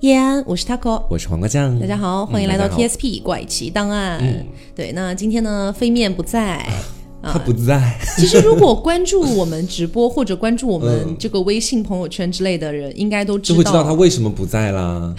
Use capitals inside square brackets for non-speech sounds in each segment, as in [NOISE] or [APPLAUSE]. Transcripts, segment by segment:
叶安，我是 Taco，我是黄瓜酱。大家好，欢迎来到大家好 TSP 怪奇档案。嗯对，那今天呢，飞面不在。[LAUGHS] 他不在，其实如果关注我们直播或者关注我们这个微信朋友圈之类的人，应该都知道，就会知道他为什么不在啦。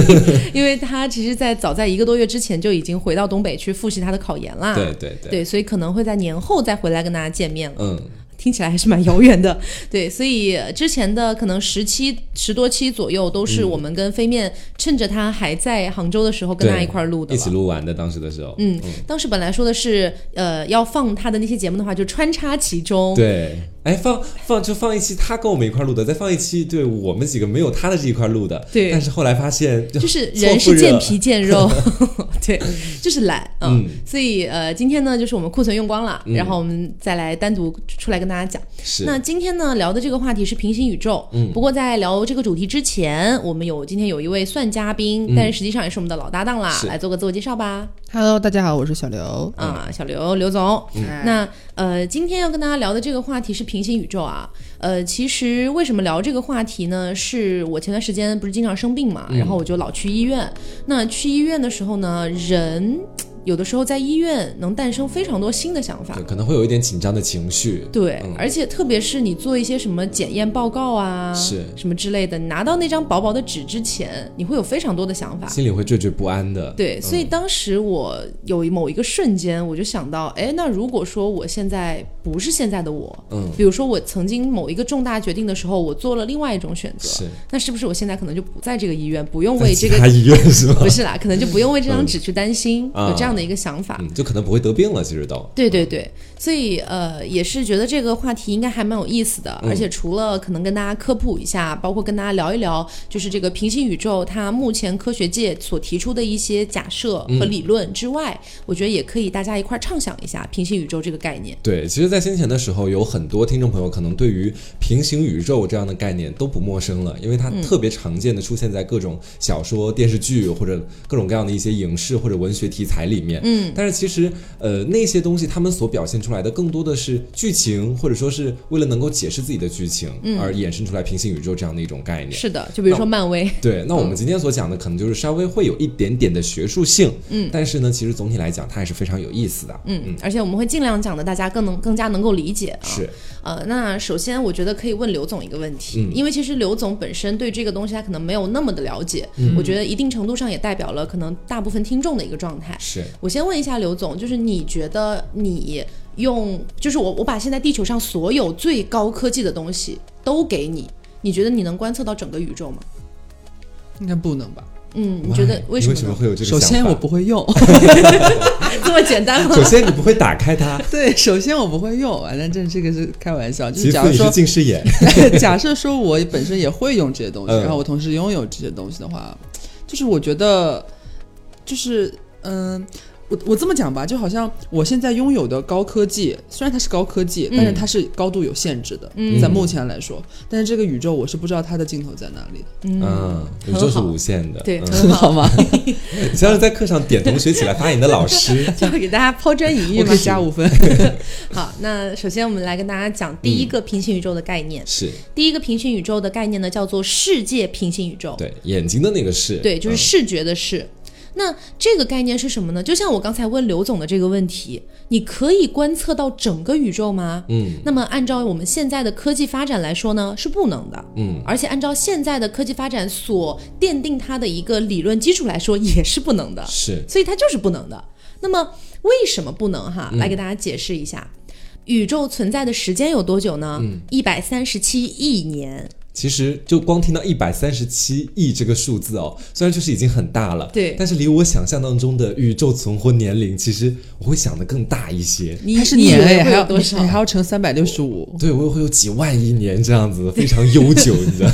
[LAUGHS] 因为他其实，在早在一个多月之前就已经回到东北去复习他的考研啦。对对对，对，所以可能会在年后再回来跟大家见面了。嗯。听起来还是蛮遥远的，[LAUGHS] 对，所以之前的可能十期十多期左右都是我们跟飞面趁着他还在杭州的时候跟他一块录的，一起录完的。当时的时候，嗯，当时本来说的是，呃，要放他的那些节目的话，就穿插其中，对。哎，放放就放一期他跟我们一块录的，再放一期对我们几个没有他的这一块录的。对。但是后来发现，就是人是见皮见肉，[LAUGHS] 对，就是懒嗯。所以呃，今天呢，就是我们库存用光了，然后我们再来单独出来跟大家讲。是。那今天呢，聊的这个话题是平行宇宙。嗯。不过在聊这个主题之前，我们有今天有一位算嘉宾，但是实际上也是我们的老搭档啦，来做个自我介绍吧。Hello，大家好，我是小刘啊，小刘刘总。那呃，今天要跟大家聊的这个话题是平行宇宙啊。呃，其实为什么聊这个话题呢？是我前段时间不是经常生病嘛，然后我就老去医院。那去医院的时候呢，人。有的时候在医院能诞生非常多新的想法，可能会有一点紧张的情绪。对，而且特别是你做一些什么检验报告啊，是什么之类的，你拿到那张薄薄的纸之前，你会有非常多的想法，心里会惴惴不安的。对，所以当时我有某一个瞬间，我就想到，哎，那如果说我现在不是现在的我，嗯，比如说我曾经某一个重大决定的时候，我做了另外一种选择，是，那是不是我现在可能就不在这个医院，不用为这个医院是吗？不是啦，可能就不用为这张纸去担心，有这样。的一个想法，嗯就可能不会得病了。其实都对对对，所以呃，也是觉得这个话题应该还蛮有意思的。而且除了可能跟大家科普一下，包括跟大家聊一聊，就是这个平行宇宙它目前科学界所提出的一些假设和理论之外，我觉得也可以大家一块畅想一下平行宇宙这个概念。对，其实，在先前的时候，有很多听众朋友可能对于平行宇宙这样的概念都不陌生了，因为它特别常见的出现在各种小说、电视剧或者各种各样的一些影视或者文学题材里。面，嗯，但是其实，呃，那些东西他们所表现出来的更多的是剧情，或者说是为了能够解释自己的剧情而衍生出来平行宇宙这样的一种概念。是的，就比如说漫威。对，那我们今天所讲的可能就是稍微会有一点点的学术性，嗯，但是呢，其实总体来讲它还是非常有意思的，嗯嗯，而且我们会尽量讲的大家更能更加能够理解啊。是，呃，那首先我觉得可以问刘总一个问题，因为其实刘总本身对这个东西他可能没有那么的了解，我觉得一定程度上也代表了可能大部分听众的一个状态。是。我先问一下刘总，就是你觉得你用，就是我我把现在地球上所有最高科技的东西都给你，你觉得你能观测到整个宇宙吗？应该不能吧？嗯，你觉得为什么？为什么会有这个？首先我不会用，这 [LAUGHS] 么简单吗？首先你不会打开它。[LAUGHS] 对，首先我不会用，反正这这个是开玩笑。就是假如说近视眼，[LAUGHS] 假设说我本身也会用这些东西，然后我同时拥有这些东西的话，就是我觉得，就是嗯。我我这么讲吧，就好像我现在拥有的高科技，虽然它是高科技，但是它是高度有限制的，在目前来说。但是这个宇宙，我是不知道它的尽头在哪里的。嗯，宇宙是无限的，对，很好吗？[LAUGHS] 你像是在课上点同学起来发言的老师，[LAUGHS] 就会给大家抛砖引玉嘛，加五分。[LAUGHS] 好，那首先我们来跟大家讲第一个平行宇宙的概念。是第一个平行宇宙的概念呢，叫做世界平行宇宙。对，眼睛的那个视，对，就是视觉的视。那这个概念是什么呢？就像我刚才问刘总的这个问题，你可以观测到整个宇宙吗？嗯，那么按照我们现在的科技发展来说呢，是不能的。嗯，而且按照现在的科技发展所奠定它的一个理论基础来说，也是不能的。是，所以它就是不能的。那么为什么不能？哈，来给大家解释一下，宇宙存在的时间有多久呢？一百三十七亿年。其实就光听到一百三十七亿这个数字哦，虽然就是已经很大了，对，但是离我想象当中的宇宙存活年龄，其实我会想的更大一些。你是年还要多少？你还要乘三百六十五？对，我会有几万亿年这样子，非常悠久，你知道。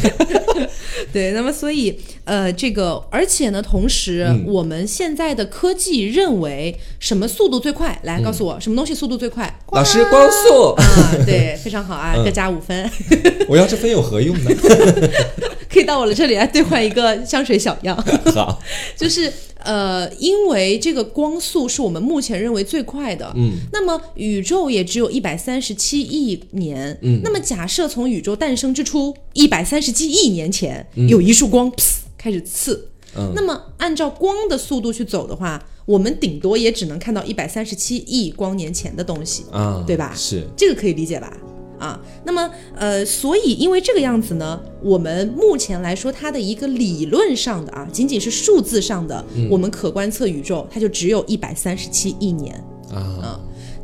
[LAUGHS] 对，那么所以呃，这个而且呢，同时我们现在的科技认为什么速度最快？来告诉我，什么东西速度最快？老师，光速啊，对，非常好啊，各加五分。[LAUGHS] 我要这分有何用呢？[LAUGHS] 到我了这里来兑换一个香水小样。[LAUGHS] 好，[LAUGHS] 就是。呃，因为这个光速是我们目前认为最快的，嗯，那么宇宙也只有一百三十七亿年，嗯，那么假设从宇宙诞生之初一百三十七亿年前有一束光开始刺。嗯，那么按照光的速度去走的话，我们顶多也只能看到一百三十七亿光年前的东西啊，对吧？是这个可以理解吧？啊，那么呃，所以因为这个样子呢，我们目前来说它的一个理论上的啊，仅仅是数字上的，我们可观测宇宙它就只有一百三十七亿年啊。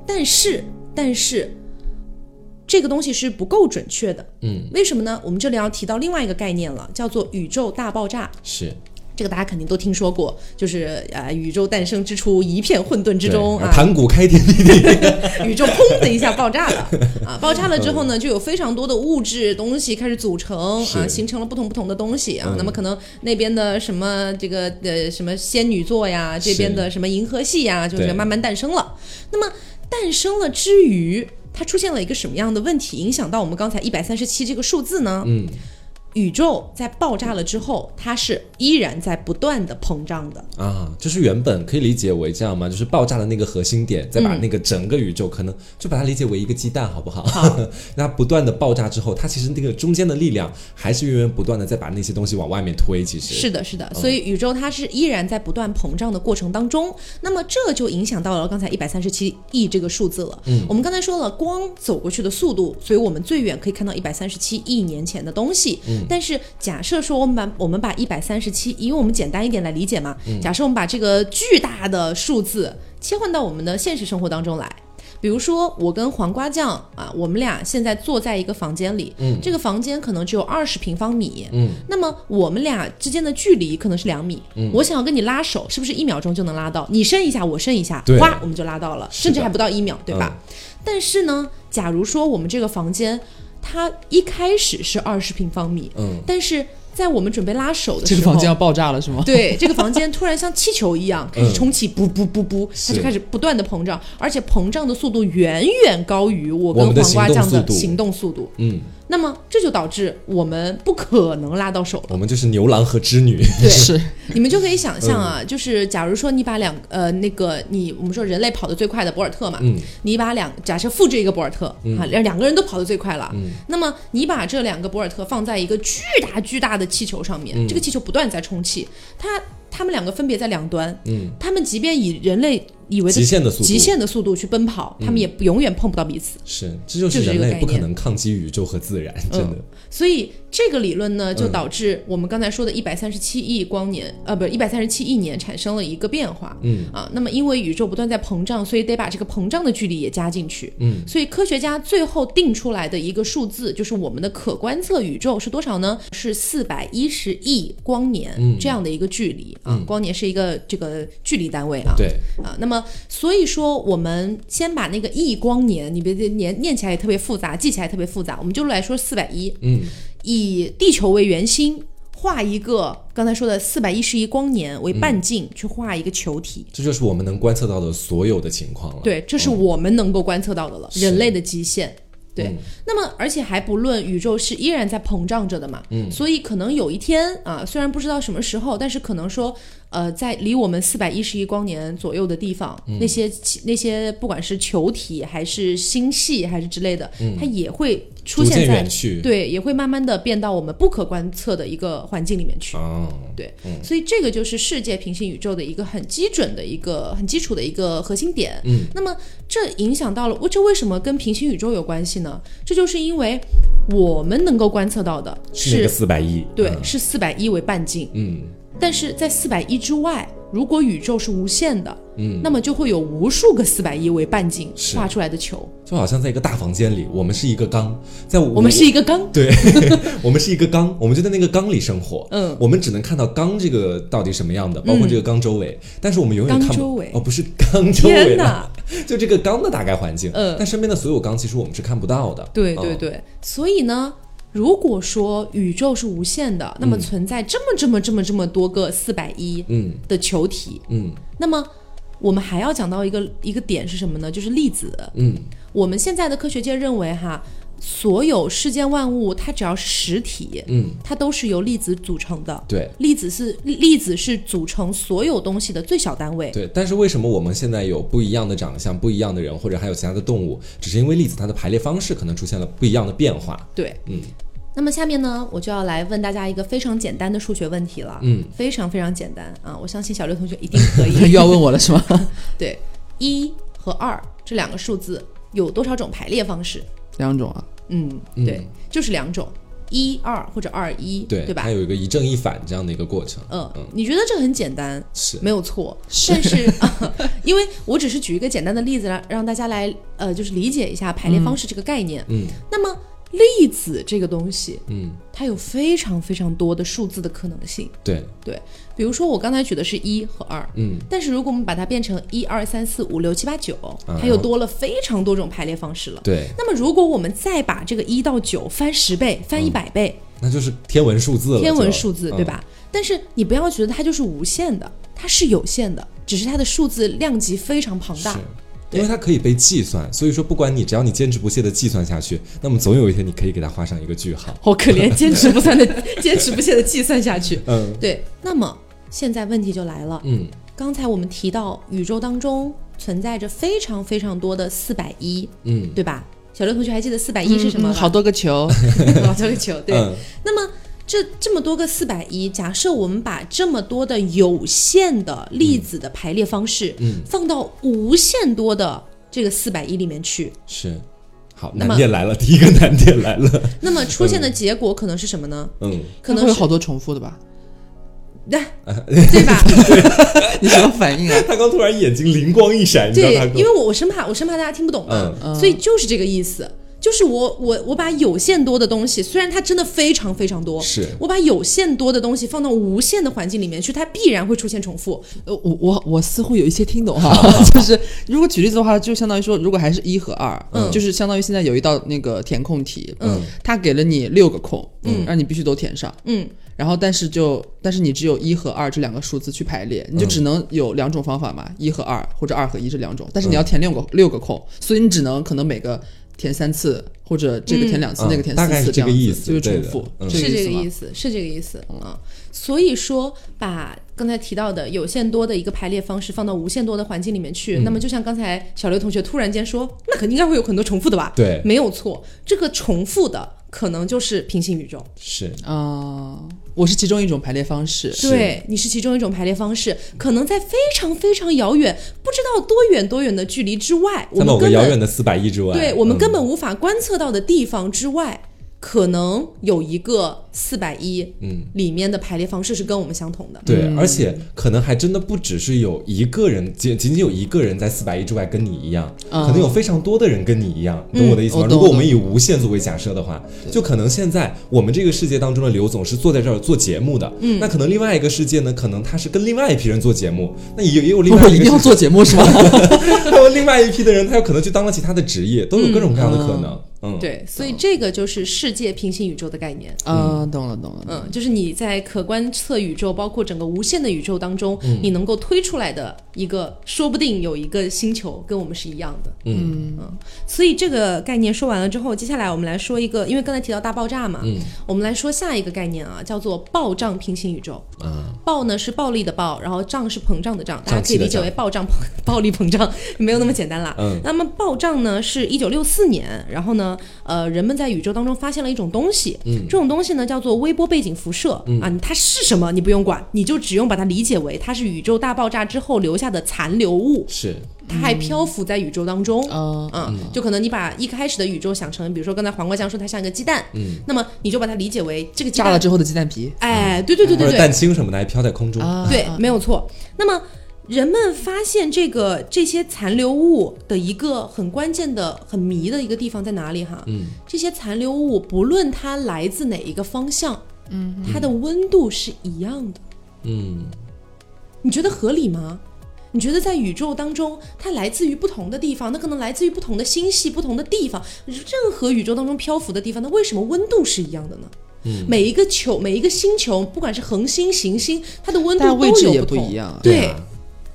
但是但是这个东西是不够准确的，嗯，为什么呢？我们这里要提到另外一个概念了，叫做宇宙大爆炸。是。这个大家肯定都听说过，就是呃，宇宙诞生之初，一片混沌之中啊，盘古开天辟地，[LAUGHS] 宇宙砰的一下爆炸了啊！爆炸了之后呢，就有非常多的物质东西开始组成啊，形成了不同不同的东西啊。那么可能那边的什么这个呃什么仙女座呀，这边的什么银河系呀，就是慢慢诞生了。那么诞生了之余，它出现了一个什么样的问题，影响到我们刚才一百三十七这个数字呢？嗯。宇宙在爆炸了之后，它是依然在不断的膨胀的啊，就是原本可以理解为这样吗？就是爆炸的那个核心点，再把那个整个宇宙可能就把它理解为一个鸡蛋，好不好？好，[LAUGHS] 那不断的爆炸之后，它其实那个中间的力量还是源源不断的在把那些东西往外面推。其实是的，是的，所以宇宙它是依然在不断膨胀的过程当中。那么这就影响到了刚才一百三十七亿这个数字了。嗯，我们刚才说了光走过去的速度，所以我们最远可以看到一百三十七亿年前的东西。嗯。但是假设说我们把我们把一百三十七，因为我们简单一点来理解嘛。假设我们把这个巨大的数字切换到我们的现实生活当中来，比如说我跟黄瓜酱啊，我们俩现在坐在一个房间里，嗯，这个房间可能只有二十平方米，嗯，那么我们俩之间的距离可能是两米，嗯，我想要跟你拉手，是不是一秒钟就能拉到？你伸一下，我伸一下，哗，我们就拉到了，甚至还不到一秒，对吧？但是呢，假如说我们这个房间。它一开始是二十平方米，嗯，但是在我们准备拉手的时候，这个房间要爆炸了是吗？对，这个房间突然像气球一样开始充气，不不不不，它就开始不断的膨胀，而且膨胀的速度远远高于我跟黄瓜酱的行动速度，嗯。那么这就导致我们不可能拉到手了。我们就是牛郎和织女。对，是。你们就可以想象啊，就是假如说你把两呃那个你我们说人类跑得最快的博尔特嘛，嗯，你把两假设复制一个博尔特啊，两两个人都跑得最快了，嗯，那么你把这两个博尔特放在一个巨大巨大的气球上面，这个气球不断在充气，它。他们两个分别在两端，嗯，他们即便以人类以为极限的速度极限的速度去奔跑，他们也永远碰不到彼此。是，这就是人类不可能抗击宇宙和自然，真的。所以这个理论呢，就导致我们刚才说的一百三十七亿光年，呃，不是一百三十七亿年产生了一个变化，嗯啊，那么因为宇宙不断在膨胀，所以得把这个膨胀的距离也加进去，嗯，所以科学家最后定出来的一个数字，就是我们的可观测宇宙是多少呢？是四百一十亿光年这样的一个距离。啊，光年是一个这个距离单位啊。对啊，那么所以说，我们先把那个亿光年，你别念念起来也特别复杂，记起来特别复杂，我们就来说四百一。嗯，以地球为圆心，画一个刚才说的四百一十一光年为半径，去画一个球体。这就是我们能观测到的所有的情况了。对，这是我们能够观测到的了，人类的极限。对，那么而且还不论宇宙是依然在膨胀着的嘛，嗯，所以可能有一天啊，虽然不知道什么时候，但是可能说。呃，在离我们四百一十亿光年左右的地方，那些那些不管是球体还是星系还是之类的，它也会出现在对，也会慢慢的变到我们不可观测的一个环境里面去。哦，对，所以这个就是世界平行宇宙的一个很基准的一个很基础的一个核心点。嗯，那么这影响到了，这为什么跟平行宇宙有关系呢？这就是因为我们能够观测到的是四百亿，对，是四百亿为半径。嗯。但是在四百亿之外，如果宇宙是无限的，嗯，那么就会有无数个四百亿为半径画出来的球，就好像在一个大房间里，我们是一个缸，在 [LAUGHS] 我们是一个缸，对，我们是一个缸，我们就在那个缸里生活，嗯，我们只能看到缸这个到底什么样的，包括这个缸周围，但是我们永远看不哦，不是缸周围的，[LAUGHS] 就这个缸的大概环境，嗯，但身边的所有缸其实我们是看不到的，对对对，所以呢。如果说宇宙是无限的，那么存在这么这么这么这么多个四百一嗯。的球体，嗯，那么我们还要讲到一个一个点是什么呢？就是粒子，嗯，我们现在的科学界认为哈，所有世间万物它只要是实体，嗯，它都是由粒子组成的，对，粒子是粒子是组成所有东西的最小单位，对。但是为什么我们现在有不一样的长相、不一样的人，或者还有其他的动物，只是因为粒子它的排列方式可能出现了不一样的变化，对，嗯。那么下面呢，我就要来问大家一个非常简单的数学问题了。嗯，非常非常简单啊！我相信小刘同学一定可以。[LAUGHS] 又要问我了是吗？[LAUGHS] 对，一和二这两个数字有多少种排列方式？两种啊。嗯，对，就是两种，一二或者二一，对对吧它？有一个一正一反这样的一个过程。嗯，你觉得这很简单，是没有错，但是、啊 [LAUGHS] 因为我只是举一个简单的例子，让让大家来呃，就是理解一下排列方式这个概念。嗯那么粒子这个东西，嗯，它有非常非常多的数字的可能性。对，对，比如说我刚才举的是一和二，嗯，但是如果我们把它变成一二三四五六七八九，啊它又多了非常多种排列方式了。对，那么如果我们再把这个一到九翻十倍、翻一百倍，那就是天文数字了。天文数字，嗯对吧？但是你不要觉得它就是无限的，它是有限的，只是它的数字量级非常庞大是。因为它可以被计算，所以说不管你只要你坚持不懈的计算下去，那么总有一天你可以给它画上一个句号。好可怜，坚持不算的，坚持不懈的计算下去。[LAUGHS] 嗯对，那么现在问题就来了，嗯，刚才我们提到宇宙当中存在着非常非常多的四百一，嗯对吧？小刘同学还记得四百一是什么好多个球，[LAUGHS] 好多个球，对。嗯那么这这么多个四百一，假设我们把这么多的有限的粒子的排列方式，嗯放到无限多的这个四百一里面去，是。好，那么难点来了，第一个难点来了。[LAUGHS] 那么出现的结果可能是什么呢？嗯，可能会有好多重复的吧？对 [LAUGHS] 对吧？你什么反应啊？[LAUGHS] 他刚突然眼睛灵光一闪，对，因为我我生怕我生怕大家听不懂嘛，嗯所以就是这个意思。就是我我我把有限多的东西，虽然它真的非常非常多，是。我把有限多的东西放到无限的环境里面去，它必然会出现重复。呃，我我我似乎有一些听懂哈，[LAUGHS] 就是如果举例子的话，就相当于说，如果还是一和二，嗯。就是相当于现在有一道那个填空题，嗯，它给了你六个空，嗯。让你必须都填上，嗯，然后但是就但是你只有一和二这两个数字去排列，你就只能有两种方法嘛，一和二或者二和一这两种，但是你要填六个六个空，所以你只能可能每个填三次，或者这个填两次，嗯。那个填大概是四次样子，这个意思就是重复，嗯。是这个意思，是这个意思啊、所以说，把刚才提到的有限多的一个排列方式放到无限多的环境里面去，那么就像刚才小刘同学突然间说，那肯定应该会有很多重复的吧？对。没有错，这个重复的可能就是平行宇宙。是。啊、我是其中一种排列方式，对，你是其中一种排列方式，可能在非常非常遥远，不知道多远多远的距离之外，我们根本遥远的四百亿之外，对我们嗯。根本无法观测到的地方之外，可能有一个四百一，嗯，里面的排列方式是跟我们相同的。对，而且可能还真的不只是有一个人，仅仅仅有一个人在四百一之外跟你一样，嗯。可能有非常多的人跟你一样，懂我的意思吗？如果我们以无限作为假设的话，就可能现在我们这个世界当中的刘总是坐在这儿做节目的，嗯，那可能另外一个世界呢，可能他是跟另外一批人做节目，那也也有另外一一个要做节目是吗？[LAUGHS] 还有另外一批的人，他有可能去当了其他的职业，都有各种各样的可能，嗯，对，所以这个就是世界平行宇宙的概念。啊，懂了懂了，嗯，就是你在可观测宇宙，包括整个无限的宇宙当中，嗯你能够推出来的一个，说不定有一个星球跟我们是一样的。嗯嗯所以这个概念说完了之后，接下来我们来说一个，因为刚才提到大爆炸嘛，嗯我们来说下一个概念啊，叫做暴胀平行宇宙。啊，暴呢是暴力的暴，然后胀是膨胀的胀，大家可以理解为暴胀、[LAUGHS] 暴力膨胀，没有那么简单啦。嗯那么暴胀呢是一九六四年，然后呢，呃，人们在宇宙当中发现了一种东西，嗯。这种东西呢叫做微波背景辐射、嗯。啊，它是什么你不用管，你就只用把它理解为它是宇宙大爆炸之后留下的残留物，是，它还漂浮在宇宙当中。啊，嗯，就可能你把一开始的宇宙想成，比如说刚才黄瓜酱说它像一个鸡蛋，嗯，那么你就把它理解为这个鸡蛋，炸了之后的鸡蛋皮。哎，对对对对对，或者蛋清什么的还飘在空中，啊，对，没有错。那么人们发现这个这些残留物的一个很关键的、很迷的一个地方在哪里哈？嗯，这些残留物不论它来自哪一个方向，嗯，它的温度是一样的。嗯，你觉得合理吗？你觉得在宇宙当中，它来自于不同的地方，那可能来自于不同的星系、不同的地方，任何宇宙当中漂浮的地方，那为什么温度是一样的呢？嗯，每一个球、每一个星球，不管是恒星、行星，它的温度但都位置也不同一样啊对，啊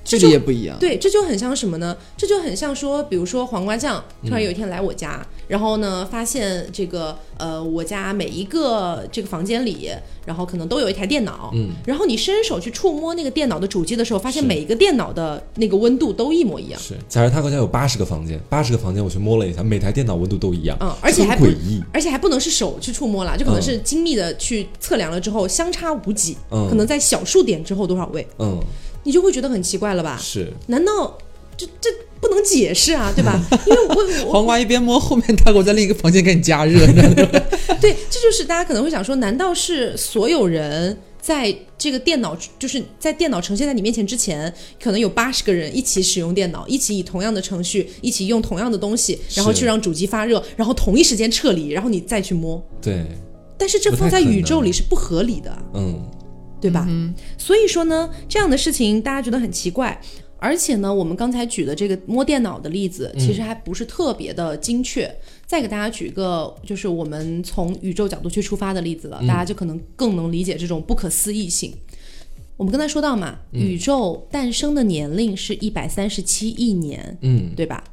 距离也不一样。对，这就很像什么呢？这就很像说，比如说黄瓜酱突然有一天来我家，然后呢，发现这个呃，我家每一个这个房间里，然后可能都有一台电脑，嗯，然后你伸手去触摸那个电脑的主机的时候，发现每一个电脑的那个温度都一模一样。是，假如他家有八十个房间，八十个房间我去摸了一下，每台电脑温度都一样，嗯，而且还诡异，而且还不能是手去触摸了，就可能是精密的去测量了之后相差无几，嗯，可能在小数点之后多少位，嗯。你就会觉得很奇怪了吧？是，难道这这不能解释啊，对吧？[LAUGHS] 因为我黄瓜一边摸，后面大狗在另一个房间给你加热。[LAUGHS] 对，这就是大家可能会想说，难道是所有人在这个电脑，就是在电脑呈现在你面前之前，可能有八十个人一起使用电脑，一起以同样的程序，一起用同样的东西，然后去让主机发热，然后同一时间撤离，然后你再去摸。对。但是这放在宇宙里是不合理的。嗯。对吧？嗯所以说呢，这样的事情大家觉得很奇怪，而且呢，我们刚才举的这个摸电脑的例子，其实还不是特别的精确。再给大家举一个，就是我们从宇宙角度去出发的例子了，大家就可能更能理解这种不可思议性。我们刚才说到嘛，宇宙诞生的年龄是一百三十七亿年，嗯，对吧？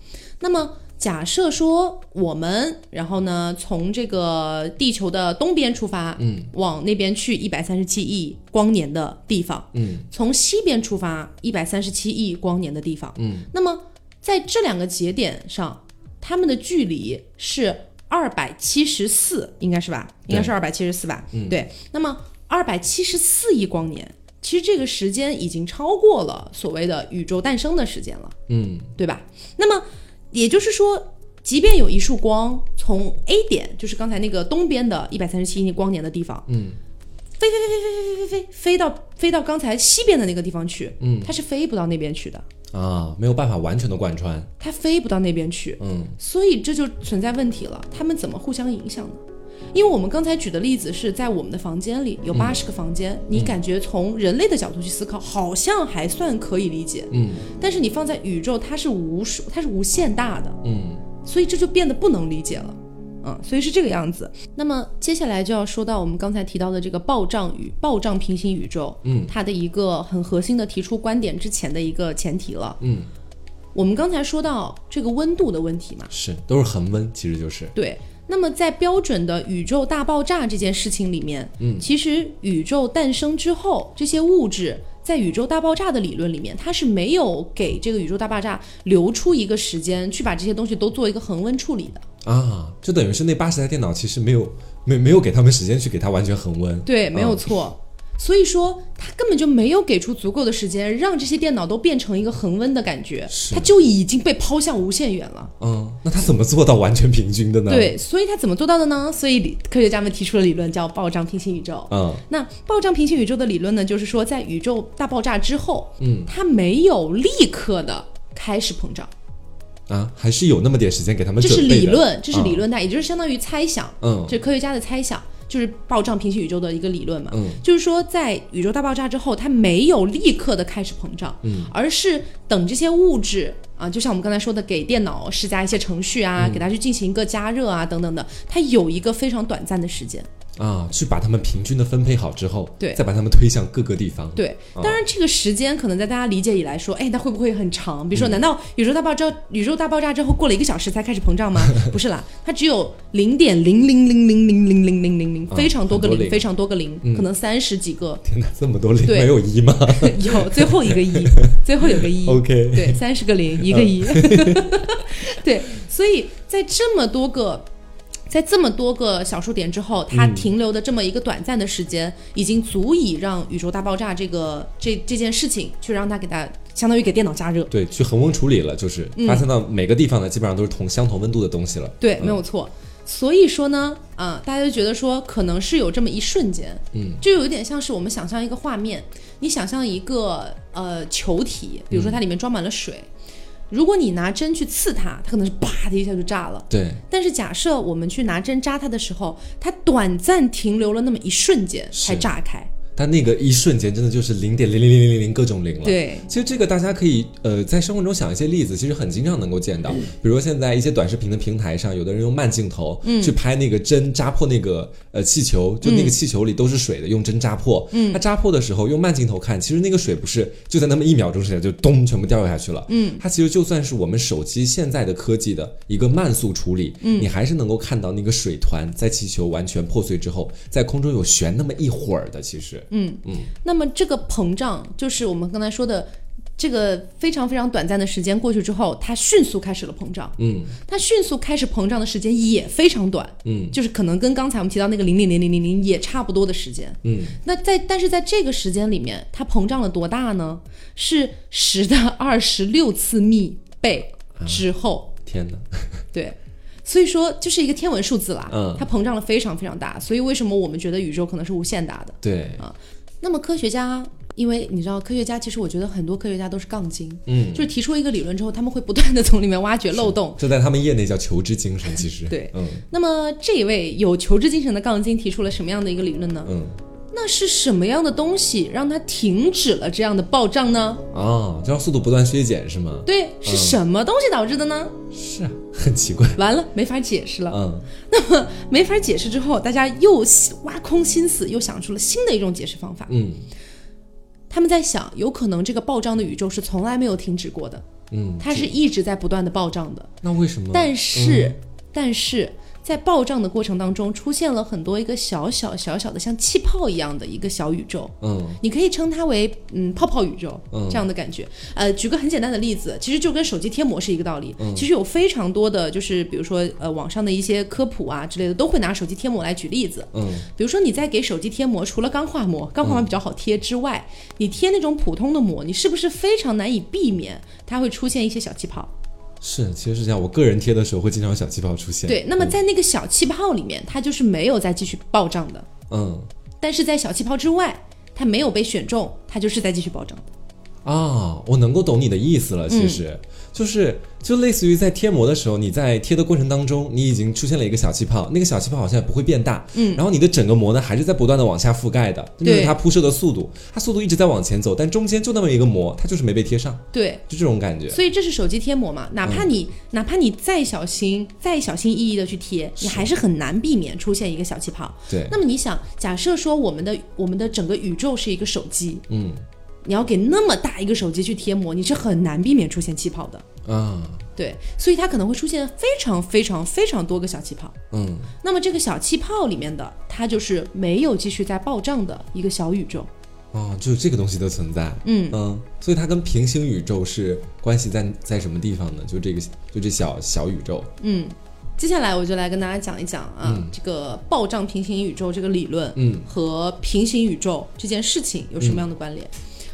那么。假设说我们，然后呢，从这个地球的东边出发，嗯，往那边去一百三十七亿光年的地方，嗯，从西边出发一百三十七亿光年的地方，嗯，那么在这两个节点上，它们的距离是二百七十四，应该是吧？应该是二百七十四吧？嗯，对。那么二百七十四亿光年，其实这个时间已经超过了所谓的宇宙诞生的时间了，嗯，对吧？那么。也就是说，即便有一束光从 A 点，就是刚才那个东边的一百三十七亿光年的地方，嗯，飞飞飞飞飞飞飞飞飞飞到飞到刚才西边的那个地方去，嗯，它是飞不到那边去的。啊，没有办法完全的贯穿，它飞不到那边去，嗯，所以这就存在问题了，它们怎么互相影响呢？因为我们刚才举的例子是在我们的房间里有八十个房间，你感觉从人类的角度去思考，好像还算可以理解。嗯，但是你放在宇宙，它是无数，它是无限大的。嗯，所以这就变得不能理解了。嗯，所以是这个样子。那么接下来就要说到我们刚才提到的这个暴胀与暴胀平行宇宙。嗯，它的一个很核心的提出观点之前的一个前提了。嗯，我们刚才说到这个温度的问题嘛，是都是恒温，其实就是对。那么，在标准的宇宙大爆炸这件事情里面，嗯，其实宇宙诞生之后，这些物质在宇宙大爆炸的理论里面，它是没有给这个宇宙大爆炸留出一个时间去把这些东西都做一个恒温处理的。啊，就等于是那八十台电脑其实没有没没有给他们时间去给它完全恒温，对，没有错。所以说，他根本就没有给出足够的时间，让这些电脑都变成一个恒温的感觉，他就已经被抛向无限远了。嗯，那他怎么做到完全平均的呢？对，所以他怎么做到的呢？所以科学家们提出了理论，叫暴胀平行宇宙。嗯，那暴胀平行宇宙的理论呢，就是说在宇宙大爆炸之后，嗯，它没有立刻的开始膨胀，啊，还是有那么点时间给他们。这是理论，这是理论，那也就是相当于猜想，嗯，这科学家的猜想。就是暴胀平行宇宙的一个理论嘛，嗯，就是说在宇宙大爆炸之后，它没有立刻的开始膨胀，嗯，而是等这些物质啊，就像我们刚才说的，给电脑施加一些程序啊，给它去进行一个加热啊等等的，它有一个非常短暂的时间。啊，去把它们平均的分配好之后，对，再把它们推向各个地方。对，当然这个时间可能在大家理解以来说，哎，那会不会很长？比如说，难道宇宙大爆炸，宇宙大爆炸之后过了一个小时才开始膨胀吗？[LAUGHS] 不是啦，它只有零点零零零零零零零零零零，非常多个零，非常多个零，可能三十几个。天哪，这么多零，没有一吗？[LAUGHS] 有，最后一个一，[LAUGHS] 最后有个一。OK，对，三十个零，一个一。对，所以在这么多个。在这么多个小数点之后，它停留的这么一个短暂的时间，已经足以让宇宙大爆炸这个这这件事情，去让它给它相当于给电脑加热，对，去恒温处理了，就是发现到每个地方呢，基本上都是同相同温度的东西了。对，没有错。所以说呢，啊，大家就觉得说，可能是有这么一瞬间，嗯，就有点像是我们想象一个画面，你想象一个呃球体，比如说它里面装满了水。如果你拿针去刺它，它可能是啪的一下就炸了。对。但是假设我们去拿针扎它的时候，它短暂停留了那么一瞬间才炸开。但那个一瞬间真的就是零点零零零零零零各种零了。对，其实这个大家可以呃在生活中想一些例子，其实很经常能够见到，比如说现在一些短视频的平台上，有的人用慢镜头去拍那个针扎破那个呃气球，就那个气球里都是水的，用针扎破。嗯，它扎破的时候用慢镜头看，其实那个水不是就在那么一秒钟时间就咚全部掉下去了。嗯，它其实就算是我们手机现在的科技的一个慢速处理，嗯，你还是能够看到那个水团在气球完全破碎之后，在空中有悬那么一会儿的，其实。嗯嗯，那么这个膨胀就是我们刚才说的，这个非常非常短暂的时间过去之后，它迅速开始了膨胀。嗯，它迅速开始膨胀的时间也非常短。嗯，就是可能跟刚才我们提到那个零零零零零零也差不多的时间。嗯，那在但是在这个时间里面，它膨胀了多大呢？是十的二十六次幂倍之后。天哪！对。所以说，就是一个天文数字啦，嗯，它膨胀了非常非常大，所以为什么我们觉得宇宙可能是无限大的？对。啊，那么科学家，因为你知道，科学家其实我觉得很多科学家都是杠精，嗯，就是提出一个理论之后，他们会不断的从里面挖掘漏洞，这在 [LAUGHS] 他们业内叫求知精神，其实。[LAUGHS] 对，嗯，那么这一位有求知精神的杠精提出了什么样的一个理论呢？嗯。那是什么样的东西让它停止了这样的暴胀呢？啊，就让速度不断削减是吗？对，是什么东西导致的呢？是啊，[LAUGHS] 很奇怪。完了，没法解释了。嗯，那么没法解释之后，大家又挖空心思，又想出了新的一种解释方法。嗯，他们在想，有可能这个暴胀的宇宙是从来没有停止过的。嗯，它是一直在不断的暴胀的。那为什么？但是，但是。在暴胀的过程当中，出现了很多一个小小小小的像气泡一样的一个小宇宙，嗯，你可以称它为嗯泡泡宇宙，嗯这样的感觉。呃，举个很简单的例子，其实就跟手机贴膜是一个道理。其实有非常多的就是比如说呃网上的一些科普啊之类的，都会拿手机贴膜来举例子。嗯，比如说你在给手机贴膜，除了钢化膜，钢化膜比较好贴之外，你贴那种普通的膜，你是不是非常难以避免它会出现一些小气泡？是，其实是这样。我个人贴的时候会经常有小气泡出现。对，那么在那个小气泡里面，它就是没有再继续暴涨的。嗯。但是在小气泡之外，它没有被选中，它就是在继续暴涨的。啊，我能够懂你的意思了，其实。就是，就类似于在贴膜的时候，你在贴的过程当中，你已经出现了一个小气泡，那个小气泡好像也不会变大，嗯，然后你的整个膜呢还是在不断的往下覆盖的，就是它铺设的速度，它速度一直在往前走，但中间就那么一个膜，它就是没被贴上，对，就这种感觉。所以这是手机贴膜嘛，哪怕你哪怕你再小心、再小心翼翼的去贴，你还是很难避免出现一个小气泡。对，那么你想，假设说我们的我们的整个宇宙是一个手机，嗯，你要给那么大一个手机去贴膜，你是很难避免出现气泡的啊。对，所以它可能会出现非常非常非常多个小气泡。嗯，那么这个小气泡里面的，它就是没有继续在暴胀的一个小宇宙。哦，就是这个东西的存在。嗯嗯，所以它跟平行宇宙是关系在在什么地方呢？就这个，就这小小宇宙。嗯，接下来我就来跟大家讲一讲啊，这个暴胀平行宇宙这个理论，嗯，和平行宇宙这件事情有什么样的关联？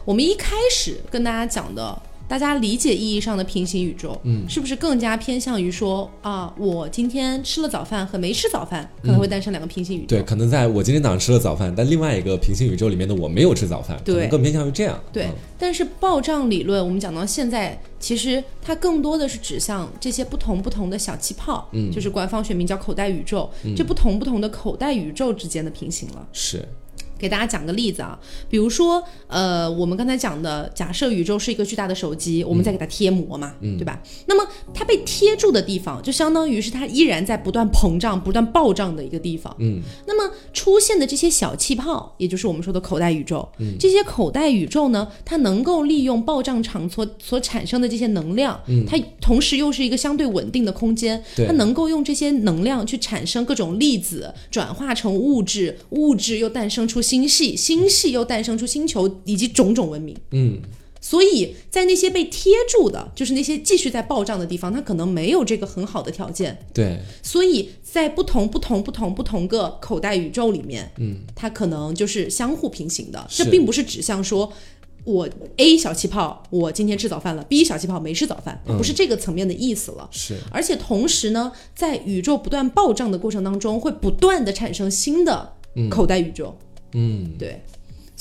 我们一开始跟大家讲的。大家理解意义上的平行宇宙，嗯，是不是更加偏向于说啊，我今天吃了早饭和没吃早饭可能会诞生两个平行宇宙？对，可能在我今天早上吃了早饭，但另外一个平行宇宙里面的我没有吃早饭，对，更偏向于这样。对，但是暴胀理论，我们讲到现在，其实它更多的是指向这些不同不同的小气泡，嗯，就是官方学名叫口袋宇宙，这不同不同的口袋宇宙之间的平行了。是。给大家讲个例子啊，比如说，呃，我们刚才讲的，假设宇宙是一个巨大的手机，我们再给它贴膜嘛，对吧？那么它被贴住的地方，就相当于是它依然在不断膨胀、不断暴胀的一个地方。嗯，那么出现的这些小气泡，也就是我们说的口袋宇宙，这些口袋宇宙呢，它能够利用暴胀场所所产生的这些能量，它同时又是一个相对稳定的空间，它能够用这些能量去产生各种粒子，转化成物质，物质又诞生出。星系，星系又诞生出星球以及种种文明。嗯，所以在那些被贴住的，就是那些继续在暴胀的地方，它可能没有这个很好的条件。对，所以在不同不同不同不同个口袋宇宙里面，嗯，它可能就是相互平行的。这并不是指向说我 A 小气泡，我今天吃早饭了，B 小气泡没吃早饭，不是这个层面的意思了。是，而且同时呢，在宇宙不断暴胀的过程当中，会不断的产生新的口袋宇宙。嗯，嗯。对。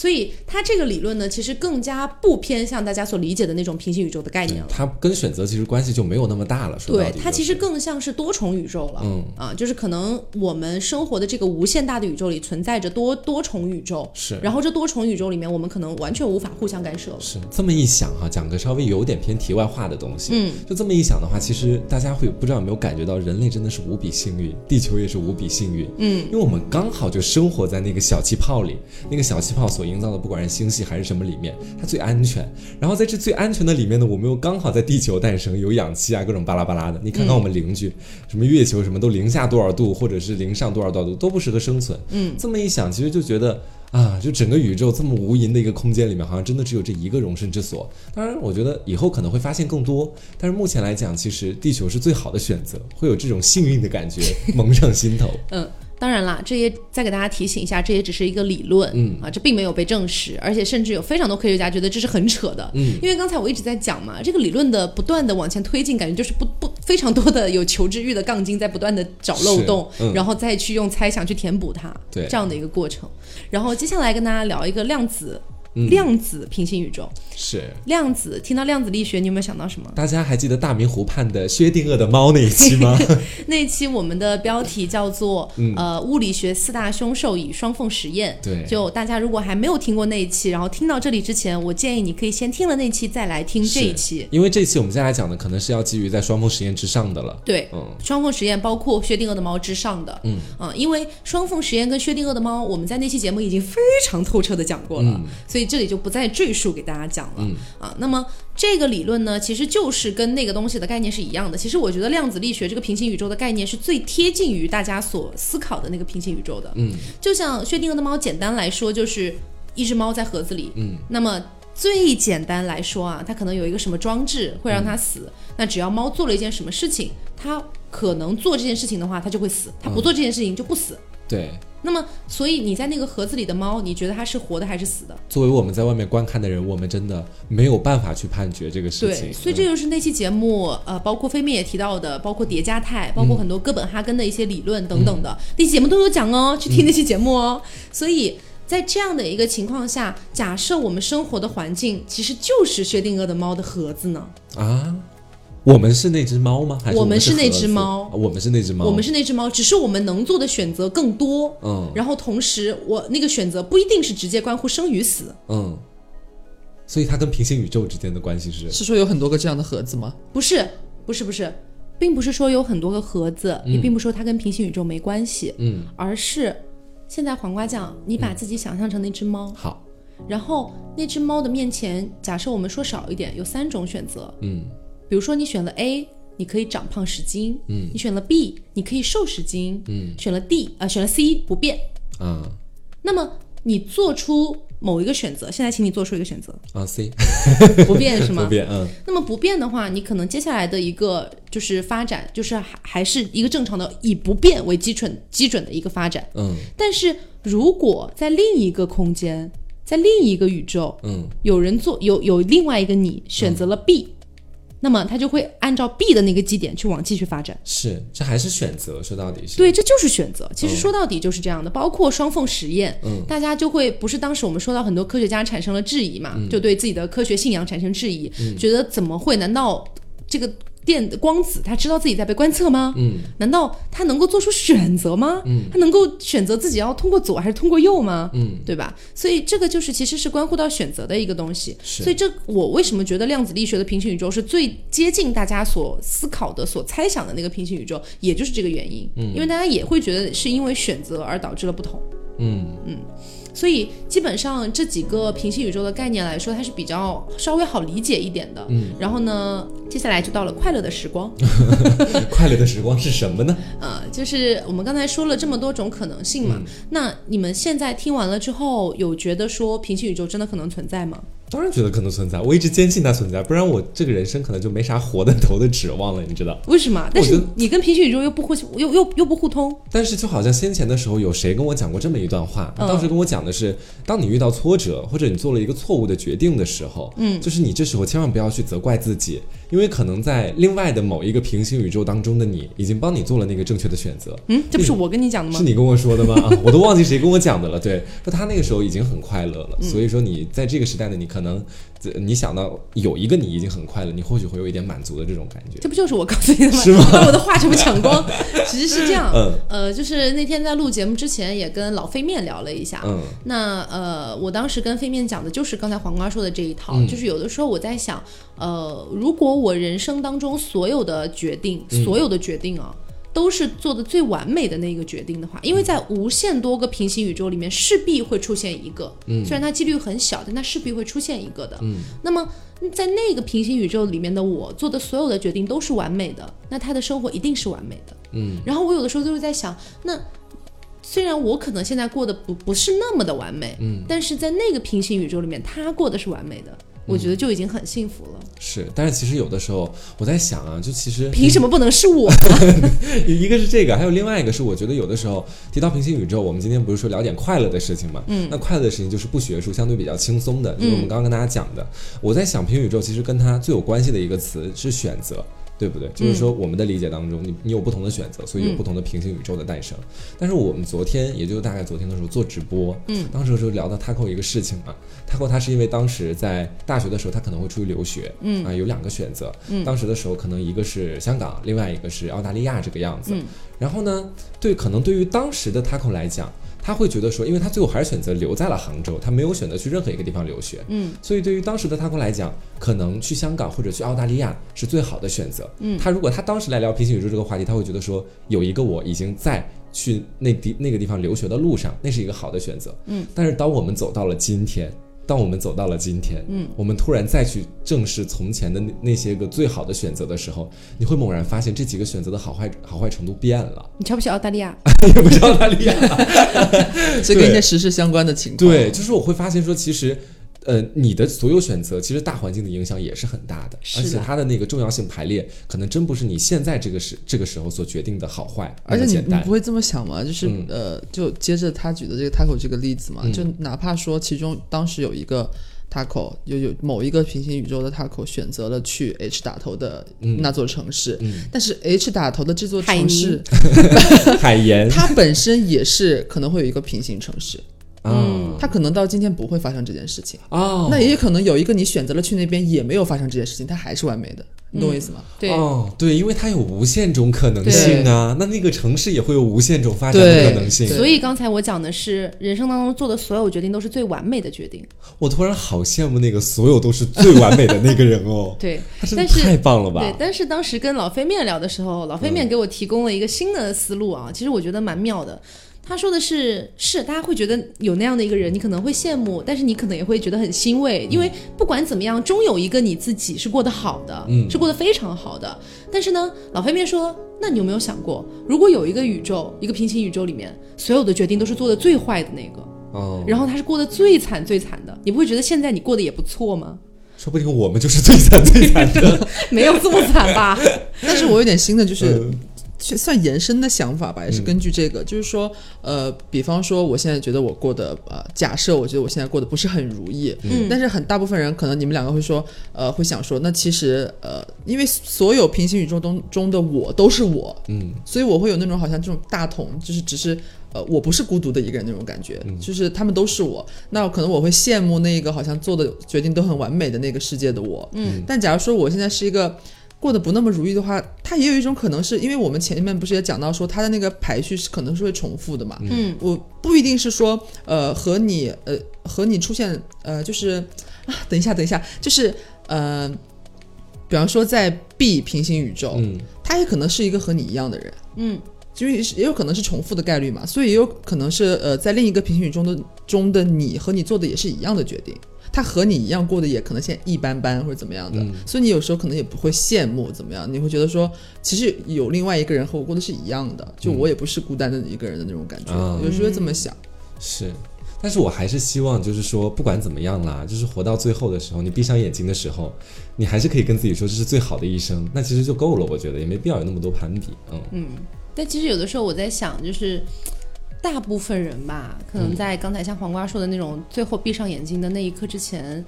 所以它这个理论呢，其实更加不偏向大家所理解的那种平行宇宙的概念了。它跟选择其实关系就没有那么大了。对，它其实更像是多重宇宙了。嗯啊，就是可能我们生活的这个无限大的宇宙里存在着多多重宇宙。是。然后这多重宇宙里面，我们可能完全无法互相干涉。是这么一想哈，讲个稍微有点偏题外话的东西。嗯，就这么一想的话，其实大家会不知道有没有感觉到，人类真的是无比幸运，地球也是无比幸运。嗯，因为我们刚好就生活在那个小气泡里，那个小气泡所营造的，不管是星系还是什么里面，它最安全。然后在这最安全的里面呢，我们又刚好在地球诞生，有氧气啊，各种巴拉巴拉的。你看看我们邻居，什么月球什么都零下多少度，或者是零上多少多少度，都不适合生存。嗯，这么一想，其实就觉得。啊，就整个宇宙这么无垠的一个空间里面，好像真的只有这一个容身之所。当然，我觉得以后可能会发现更多，但是目前来讲，其实地球是最好的选择，会有这种幸运的感觉 [LAUGHS] 蒙上心头。嗯。当然啦，这也再给大家提醒一下，这也只是一个理论，嗯啊，这并没有被证实，而且甚至有非常多科学家觉得这是很扯的，嗯，因为刚才我一直在讲嘛，这个理论的不断的往前推进，感觉就是不不非常多的有求知欲的杠精在不断的找漏洞，然后再去用猜想去填补它，对这样的一个过程。然后接下来跟大家聊一个量子。量子平行宇宙。是。量子，听到量子力学，你有没有想到什么？大家还记得大明湖畔的薛定谔的猫那一期吗？[LAUGHS] 那一期我们的标题叫做“呃，物理学四大凶兽与双缝实验”。对，就大家如果还没有听过那一期，然后听到这里之前，我建议你可以先听了那期再来听这一期，因为这期我们接下来讲的可能是要基于在双缝实验之上的了。对，嗯，双缝实验包括薛定谔的猫之上的，嗯。啊，因为双缝实验跟薛定谔的猫，我们在那期节目已经非常透彻的讲过了，所以这里就不再赘述给大家讲了啊。那么这个理论呢，其实就是跟那个东西的概念是一样的。其实我觉得量子力学这个平行宇宙的概念是最贴近于大家所思考的那个平行宇宙的。嗯，就像薛定谔的猫，简单来说就是一只猫在盒子里。嗯，那么最简单来说啊，它可能有一个什么装置会让它死。那只要猫做了一件什么事情，它可能做这件事情的话，它就会死；它不做这件事情就不死。对。那么，所以你在那个盒子里的猫，你觉得它是活的还是死的？作为我们在外面观看的人，我们真的没有办法去判决这个事情。对，所以这就是那期节目，呃，包括飞面也提到的，包括叠加态，包括很多哥本哈根的一些理论等等的，那期节目都有讲哦，去听那期节目哦。所以在这样的一个情况下，假设我们生活的环境其实就是薛定谔的猫的盒子呢？啊？我们是那只猫吗？还是我们是那只猫？我们是那只猫。我们是那只猫，只是我们能做的选择更多。嗯，然后同时，我那个选择不一定是直接关乎生与死。嗯，所以它跟平行宇宙之间的关系是？是说有很多个这样的盒子吗？不是，不是，不是，并不是说有很多个盒子，也并不是说它跟平行宇宙没关系。嗯，而是现在黄瓜酱，你把自己想象成那只猫。好，然后那只猫的面前，假设我们说少一点，有三种选择。嗯。比如说你选了 A，你可以长胖十斤，嗯，你选了 B，你可以瘦十斤，嗯，选了 D 啊，选了 C 不变，啊，那么你做出某一个选择，现在请你做出一个选择啊，C [LAUGHS] 不变是吗？不变，嗯，那么不变的话，你可能接下来的一个就是发展，就是还还是一个正常的以不变为基准基准的一个发展，嗯，但是如果在另一个空间，在另一个宇宙，嗯，有人做有有另外一个你选择了 B。那么他就会按照 B 的那个基点去往继续发展，是，这还是选择，说到底是对，这就是选择。其实说到底就是这样的，包括双缝实验，嗯，大家就会不是当时我们说到很多科学家产生了质疑嘛，就对自己的科学信仰产生质疑，觉得怎么会？难道这个？电光子，他知道自己在被观测吗？嗯，难道他能够做出选择吗？嗯，他能够选择自己要通过左还是通过右吗？嗯，对吧？所以这个就是其实是关乎到选择的一个东西。所以这我为什么觉得量子力学的平行宇宙是最接近大家所思考的、所猜想的那个平行宇宙，也就是这个原因。嗯，因为大家也会觉得是因为选择而导致了不同。嗯嗯。所以基本上这几个平行宇宙的概念来说，它是比较稍微好理解一点的。嗯，然后呢，接下来就到了快乐的时光。[LAUGHS] 快乐的时光是什么呢？[LAUGHS] 呃，就是我们刚才说了这么多种可能性嘛。那你们现在听完了之后，有觉得说平行宇宙真的可能存在吗？当然觉得可能存在，我一直坚信它存在，不然我这个人生可能就没啥活的头的指望了，你知道？为什么？但是你跟平行宇宙又不互又又又不互通。但是就好像先前的时候，有谁跟我讲过这么一段话？当时跟我讲的是，当你遇到挫折或者你做了一个错误的决定的时候，嗯，就是你这时候千万不要去责怪自己。因为可能在另外的某一个平行宇宙当中的你，已经帮你做了那个正确的选择。嗯，这不是我跟你讲的吗？是你跟我说的吗？啊，[LAUGHS] 我都忘记谁跟我讲的了。对，说他那个时候已经很快乐了，所以说你在这个时代的，你可能。你想到有一个你已经很快乐，你或许会有一点满足的这种感觉。这不就是我告诉你的吗？[LAUGHS] 是吗？把我的话全部抢光。[LAUGHS] 其实是这样，嗯，呃，就是那天在录节目之前也跟老飞面聊了一下，嗯，那呃，我当时跟飞面讲的就是刚才黄瓜说的这一套，就是有的时候我在想，呃，如果我人生当中所有的决定，所有的决定啊。都是做的最完美的那个决定的话，因为在无限多个平行宇宙里面，势必会出现一个，嗯，虽然它几率很小，但它势必会出现一个的，嗯。那么在那个平行宇宙里面的我做的所有的决定都是完美的，那他的生活一定是完美的，嗯。然后我有的时候就会在想，那虽然我可能现在过得不不是那么的完美，嗯，但是在那个平行宇宙里面，他过的是完美的。我觉得就已经很幸福了。是，但是其实有的时候我在想啊，就其实凭什么不能是我？[LAUGHS] 一个是这个，还有另外一个是，我觉得有的时候提到平行宇宙，我们今天不是说聊点快乐的事情嘛？嗯，那快乐的事情就是不学术，相对比较轻松的，就是我们刚刚跟大家讲的。我在想，平行宇宙其实跟它最有关系的一个词是选择。对不对？就是说，我们的理解当中，你你有不同的选择，所以有不同的平行宇宙的诞生。但是我们昨天，也就大概昨天的时候做直播，嗯，当时的时候聊到 Taco 一个事情嘛，Taco 他是因为当时在大学的时候，他可能会出去留学，嗯。啊，有两个选择，嗯，当时的时候可能一个是香港，另外一个是澳大利亚这个样子，嗯，然后呢，对，可能对于当时的 Taco 来讲。他会觉得说，因为他最后还是选择留在了杭州，他没有选择去任何一个地方留学，嗯，所以对于当时的他来讲，可能去香港或者去澳大利亚是最好的选择，嗯，他如果他当时来聊平行宇宙这个话题，他会觉得说，有一个我已经在去那地那个地方留学的路上，那是一个好的选择，嗯，但是当我们走到了今天。当我们走到了今天，嗯，我们突然再去正视从前的那那些个最好的选择的时候，你会猛然发现这几个选择的好坏好坏程度变了。你瞧不起澳大利亚？[LAUGHS] 也不是澳大利亚，[LAUGHS] 这跟一些时事相关的情况。对，就是我会发现说，其实。呃，你的所有选择其实大环境的影响也是很大的，而且它的那个重要性排列，可能真不是你现在这个时这个时候所决定的好坏。而且你你不会这么想吗？就是呃，就接着他举的这个 Taco 这个例子嘛，就哪怕说其中当时有一个 Taco，有有某一个平行宇宙的 Taco 选择了去 H 打头的那座城市，但是 H 打头的这座城市 [LAUGHS] [LAUGHS] 海盐，它本身也是可能会有一个平行城市。嗯，他可能到今天不会发生这件事情哦，那也可能有一个你选择了去那边，也没有发生这件事情，它还是完美的，你懂我意思吗？对，哦，对，因为它有无限种可能性啊，那那个城市也会有无限种发展的可能性。所以刚才我讲的是，人生当中做的所有决定都是最完美的决定。我突然好羡慕那个所有都是最完美的那个人哦。[LAUGHS] 对，但是太棒了吧？对，但是当时跟老飞面聊的时候，老飞面给我提供了一个新的思路啊，其实我觉得蛮妙的。他说的是是，大家会觉得有那样的一个人，你可能会羡慕，但是你可能也会觉得很欣慰，因为不管怎么样，终有一个你自己是过得好的，嗯，是过得非常好的。但是呢，老黑面说，那你有没有想过，如果有一个宇宙，一个平行宇宙里面，所有的决定都是做的最坏的那个，哦，然后他是过得最惨最惨的，你不会觉得现在你过得也不错吗？[LAUGHS] 说不定我们就是最惨最惨的，[LAUGHS] 没有这么惨吧？[LAUGHS] 但是我有点新的就是。算延伸的想法吧，也是根据这个，就是说，呃，比方说，我现在觉得我过得，呃，假设我觉得我现在过得不是很如意，嗯，但是很大部分人可能你们两个会说，呃，会想说，那其实，呃，因为所有平行宇宙中中的我都是我，嗯，所以我会有那种好像这种大同，就是只是，呃，我不是孤独的一个人那种感觉，就是他们都是我，那可能我会羡慕那个好像做的决定都很完美的那个世界的我，嗯，但假如说我现在是一个。过得不那么如意的话，他也有一种可能是因为我们前面不是也讲到说他的那个排序是可能是会重复的嘛？嗯，我不一定是说呃和你呃和你出现呃就是啊等一下等一下就是呃，比方说在 B 平行宇宙，嗯，他也可能是一个和你一样的人，嗯，因为也有可能是重复的概率嘛，所以也有可能是呃在另一个平行宇宙的中的你和你做的也是一样的决定。他和你一样过得也可能现在一般般或者怎么样的，所以你有时候可能也不会羡慕怎么样，你会觉得说其实有另外一个人和我过的是一样的，就我也不是孤单的一个人的那种感觉，有时候这么想。是，但是我还是希望就是说不管怎么样啦，就是活到最后的时候，你闭上眼睛的时候，你还是可以跟自己说这是最好的一生，那其实就够了，我觉得也没必要有那么多攀比。嗯嗯，但其实有的时候我在想就是。大部分人吧，可能在刚才像黄瓜说的那种最后闭上眼睛的那一刻之前，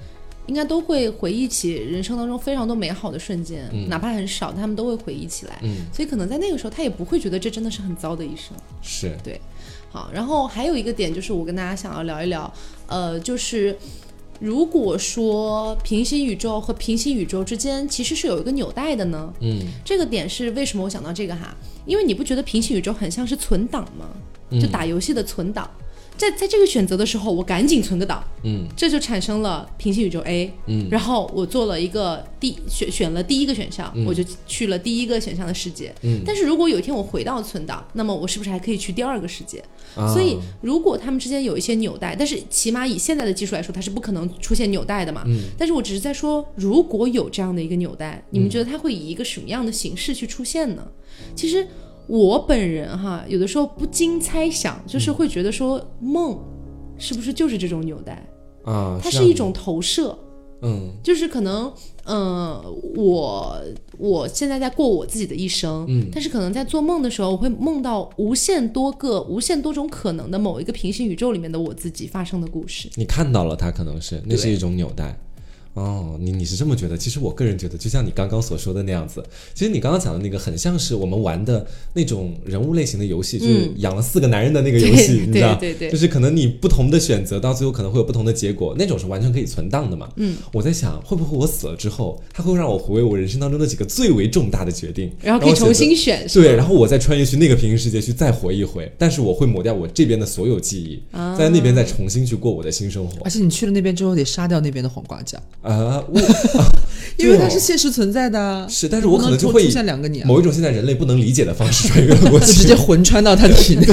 应该都会回忆起人生当中非常多美好的瞬间，哪怕很少，他们都会回忆起来。嗯，所以可能在那个时候，他也不会觉得这真的是很糟的一生。是对。好，然后还有一个点就是我跟大家想要聊一聊，呃，就是如果说平行宇宙和平行宇宙之间其实是有一个纽带的呢？嗯，这个点是为什么我想到这个哈？因为你不觉得平行宇宙很像是存档吗？就打游戏的存档。在在这个选择的时候，我赶紧存个档，嗯，这就产生了平行宇宙 A，嗯，然后我做了一个第选选了第一个选项，我就去了第一个选项的世界，嗯，但是如果有一天我回到存档，那么我是不是还可以去第二个世界？啊。所以如果他们之间有一些纽带，但是起码以现在的技术来说，它是不可能出现纽带的嘛，嗯，但是我只是在说，如果有这样的一个纽带，你们觉得它会以一个什么样的形式去出现呢？其实我本人哈，有的时候不禁猜想，就是会觉得说梦。是不是就是这种纽带？啊，它是一种投射，嗯就是可能，嗯、我我现在在过我自己的一生，嗯但是可能在做梦的时候，我会梦到无限多个、无限多种可能的某一个平行宇宙里面的我自己发生的故事。你看到了它，可能是那是一种纽带。哦，你你是这么觉得？其实我个人觉得，就像你刚刚所说的那样子，其实你刚刚讲的那个很像是我们玩的那种人物类型的游戏，就是养了四个男人的那个游戏，对 [LAUGHS] 你知道？对对对就是可能你不同的选择，到最后可能会有不同的结果，那种是完全可以存档的嘛。嗯，我在想，会不会我死了之后，他会让我回味我人生当中的几个最为重大的决定，然后可以重新选，是吧对，然后我再穿越去那个平行世界去再活一回，但是我会抹掉我这边的所有记忆，啊在那边再重新去过我的新生活而。且你去了那边之后得杀掉那边的黄瓜酱，啊，我 [LAUGHS] 因为它是现实存在的啊。是，但是我可能就会出以现两个你啊，某一种现在人类不能理解的方式 [LAUGHS] 穿越过去，就直接魂穿到他体内。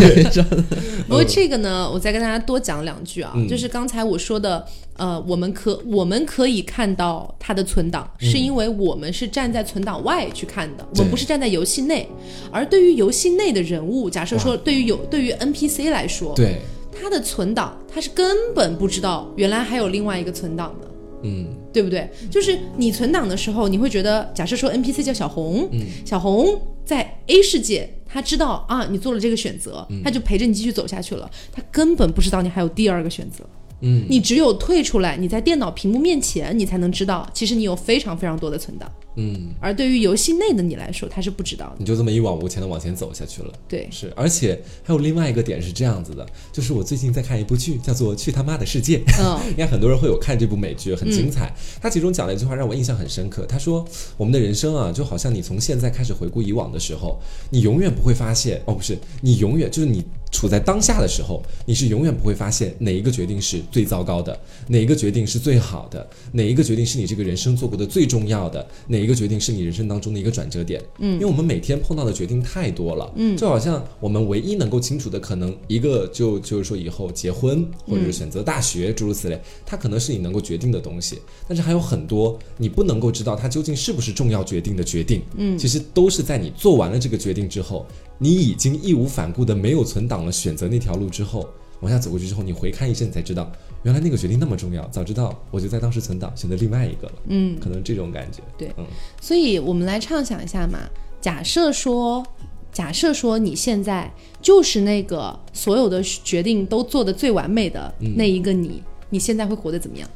不过这个呢，我再跟大家多讲两句啊，嗯。就是刚才我说的，呃，我们可我们可以看到它的存档，是因为我们是站在存档外去看的，我们不是站在游戏内。而对于游戏内的人物，假设说对于有对于 NPC 来说，对，他的存档他是根本不知道原来还有另外一个存档的。嗯对不对？就是你存档的时候，你会觉得，假设说 NPC 叫小红，嗯小红在 A 世界，他知道啊，你做了这个选择，嗯他就陪着你继续走下去了。他根本不知道你还有第二个选择，嗯，你只有退出来，你在电脑屏幕面前，你才能知道，其实你有非常非常多的存档。嗯，而对于游戏内的你来说，他是不知道的。你就这么一往无前的往前走下去了。对，是，而且还有另外一个点是这样子的，就是我最近在看一部剧，叫做《去他妈的世界》。嗯 [LAUGHS] 应该很多人会有看这部美剧，很精彩。他其中讲了一句话让我印象很深刻，他说：“我们的人生啊，就好像你从现在开始回顾以往的时候，你永远不会发现，哦，不是，你永远就是你处在当下的时候，你是永远不会发现哪一个决定是最糟糕的，哪一个决定是最好的，哪一个决定是你这个人生做过的最重要的，哪一个决定是你人生当中的一个转折点。嗯，因为我们每天碰到的决定太多了，嗯，就好像我们唯一能够清楚的，可能一个就就是说以后结婚或者是选择大学诸如此类，它可能是你能够决定的东西，但是还有很多你不能够知道它究竟是不是重要决定的决定，嗯，其实都是在你做完了这个决定之后，你已经义无反顾的没有存档了，选择那条路之后。往下走过去之后，你回看一阵，你才知道原来那个决定那么重要。早知道我就在当时存档，选择另外一个了。嗯，可能这种感觉。对嗯所以我们来畅想一下嘛。假设说，假设说你现在就是那个所有的决定都做的最完美的那一个你，你现在会活得怎么样？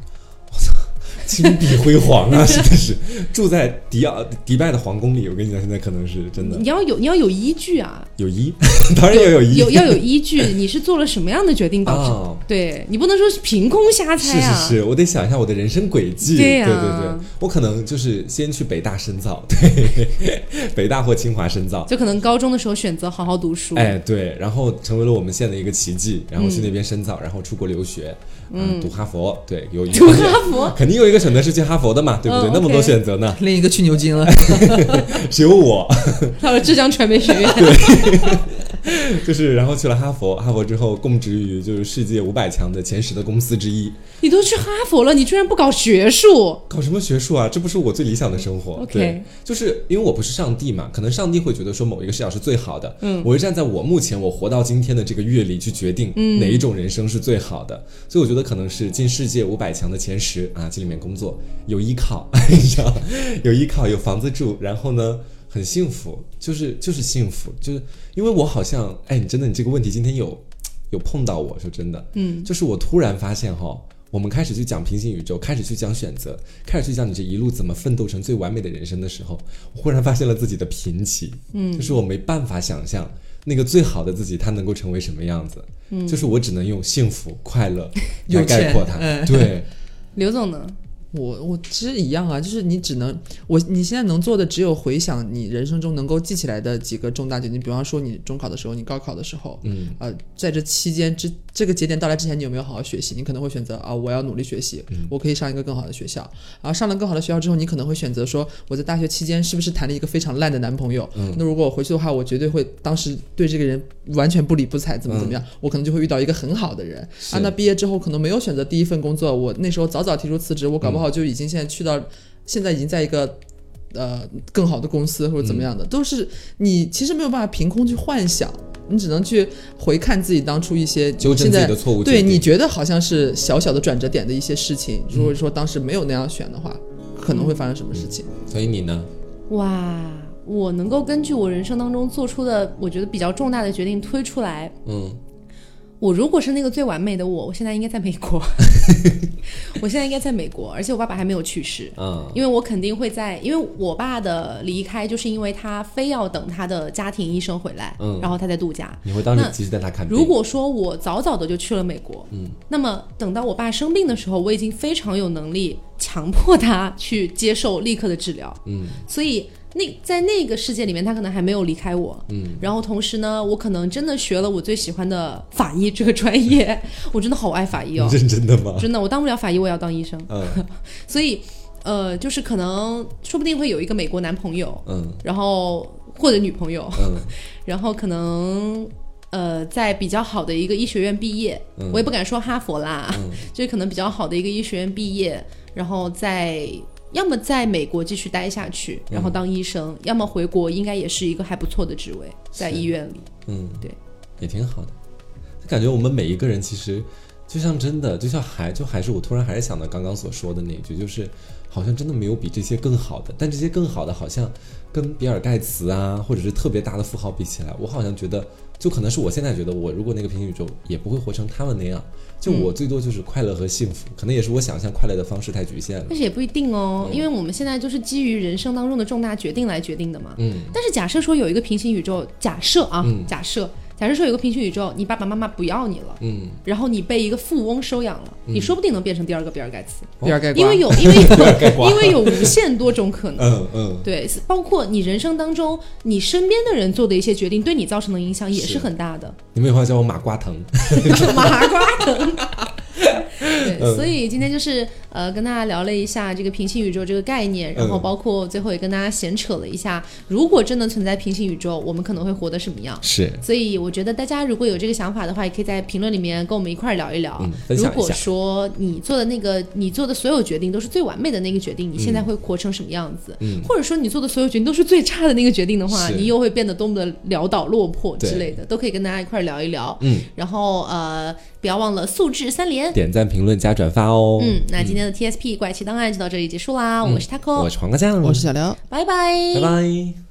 金碧辉煌啊，[LAUGHS] 真的是住在迪奥迪拜的皇宫里。我跟你讲，现在可能是真的你要有你要有依据啊，有依，[LAUGHS] 当然要有依，有要有依据，你是做了什么样的决定导致？哦对你不能说是凭空瞎猜啊。是是是，我得想一下我的人生轨迹。对呀对对我可能就是先去北大深造，[LAUGHS] 对，北大或清华深造。就可能高中的时候选择好好读书，哎，对，然后成为了我们县的一个奇迹，然后去那边深造，然后出国留学，嗯，读哈佛，对，有一个读哈佛，肯定有一个选择是去哈佛的嘛，对不对？嗯那么多选择呢，另一个去牛津了，[LAUGHS] 只有我，[LAUGHS] 到了浙江传媒学院，[LAUGHS] 对就是然后去了哈佛，哈佛之后供职于就是世界五百强的前十的公司之一，你都去哈佛了，你居然不搞学术？搞什么学术啊？这不是我最理想的生活。OK 对，就是因为我不是上帝嘛，可能上帝会觉得说某一个视角是最好的，嗯，我会站在我目前我活到今天的这个阅历去决定哪一种人生是最好的，所以我觉得可能是进世界五百强的前十啊，进里面工作有依靠，[LAUGHS] 你知道，有依靠，有房子住，然后呢。很幸福，就是就是幸福，就是因为我好像，哎，你真的你这个问题今天有有碰到我说真的，嗯，就是我突然发现哈，我们开始去讲平行宇宙，开始去讲选择，开始去讲你这一路怎么奋斗成最完美的人生的时候，我忽然发现了自己的贫瘠，嗯，就是我没办法想象那个最好的自己他能够成为什么样子，嗯，就是我只能用幸福快乐来 [LAUGHS] 概括它，对。[LAUGHS] 刘总呢？我我其实一样啊，就是你只能我你现在能做的只有回想你人生中能够记起来的几个重大决定，比方说你中考的时候，你高考的时候，嗯，呃，在这期间之这个节点到来之前，你有没有好好学习？你可能会选择啊，我要努力学习，我可以上一个更好的学校。然后上了更好的学校之后，你可能会选择说，我在大学期间是不是谈了一个非常烂的男朋友？嗯，那如果我回去的话，我绝对会当时对这个人完全不理不睬，怎么怎么样？我可能就会遇到一个很好的人。啊，那毕业之后可能没有选择第一份工作，我那时候早早提出辞职，我搞不好就已经现在去。到现在已经在一个呃更好的公司或者怎么样的，都是你其实没有办法凭空去幻想，你只能去回看自己当初一些纠正自己的错误，对你觉得好像是小小的转折点的一些事情。如果说当时没有那样选的话，可能会发生什么事情？所以你呢？哇，我能够根据我人生当中做出的我觉得比较重大的决定推出来，嗯。我如果是那个最完美的我，我现在应该在美国。[LAUGHS] 我现在应该在美国，而且我爸爸还没有去世。嗯，因为我肯定会在，因为我爸的离开就是因为他非要等他的家庭医生回来，嗯，然后他在度假。你会当时及时带他看如果说我早早的就去了美国，嗯，那么等到我爸生病的时候，我已经非常有能力强迫他去接受立刻的治疗。嗯，所以。那在那个世界里面，他可能还没有离开我，嗯，然后同时呢，我可能真的学了我最喜欢的法医这个专业，我真的好爱法医哦，认真的吗？真的，我当不了法医，我也要当医生，嗯，[LAUGHS] 所以，呃，就是可能说不定会有一个美国男朋友，嗯，然后或者女朋友，嗯，[LAUGHS] 然后可能呃，在比较好的一个医学院毕业，我也不敢说哈佛啦，[LAUGHS] 就是可能比较好的一个医学院毕业，然后在。要么在美国继续待下去，然后当医生；要么回国，应该也是一个还不错的职位，在医院里。嗯，对，也挺好的。感觉我们每一个人其实，就像真的，就像还就还是我突然还是想到刚刚所说的那句，就是好像真的没有比这些更好的，但这些更好的好像跟比尔盖茨啊，或者是特别大的富豪比起来，我好像觉得。就可能是我现在觉得，我如果那个平行宇宙也不会活成他们那样，就我最多就是快乐和幸福，可能也是我想象快乐的方式太局限了。但是也不一定哦，因为我们现在就是基于人生当中的重大决定来决定的嘛。嗯。但是假设说有一个平行宇宙，假设啊，假设。假设说有个平行宇宙，你爸爸妈妈不要你了，嗯，然后你被一个富翁收养了，你说不定能变成第二个比尔盖茨，比尔盖茨因为有，因为有，[LAUGHS] 因为有无限多种可能，嗯嗯，对，包括你人生当中你身边的人做的一些决定，对你造成的影响也是很大的。你们有话叫我马瓜藤，[LAUGHS] 马瓜藤。[LAUGHS] 对，所以今天就是呃跟大家聊了一下这个平行宇宙这个概念，然后包括最后也跟大家闲扯了一下，如果真的存在平行宇宙，我们可能会活得什么样？是，所以我觉得大家如果有这个想法的话，也可以在评论里面跟我们一块儿聊一聊。如果说你做的那个你做的所有决定都是最完美的那个决定，你现在会活成什么样子？嗯，或者说你做的所有决定都是最差的那个决定的话，你又会变得多么的潦倒落魄之类的，都可以跟大家一块儿聊一聊。嗯，然后呃。不要忘了素质三连，点赞、评论、加转发哦。嗯，那今天的 TSP 怪奇档案就到这里结束啦。我是 Taco，我是黄瓜酱，我是小刘，拜拜，拜拜。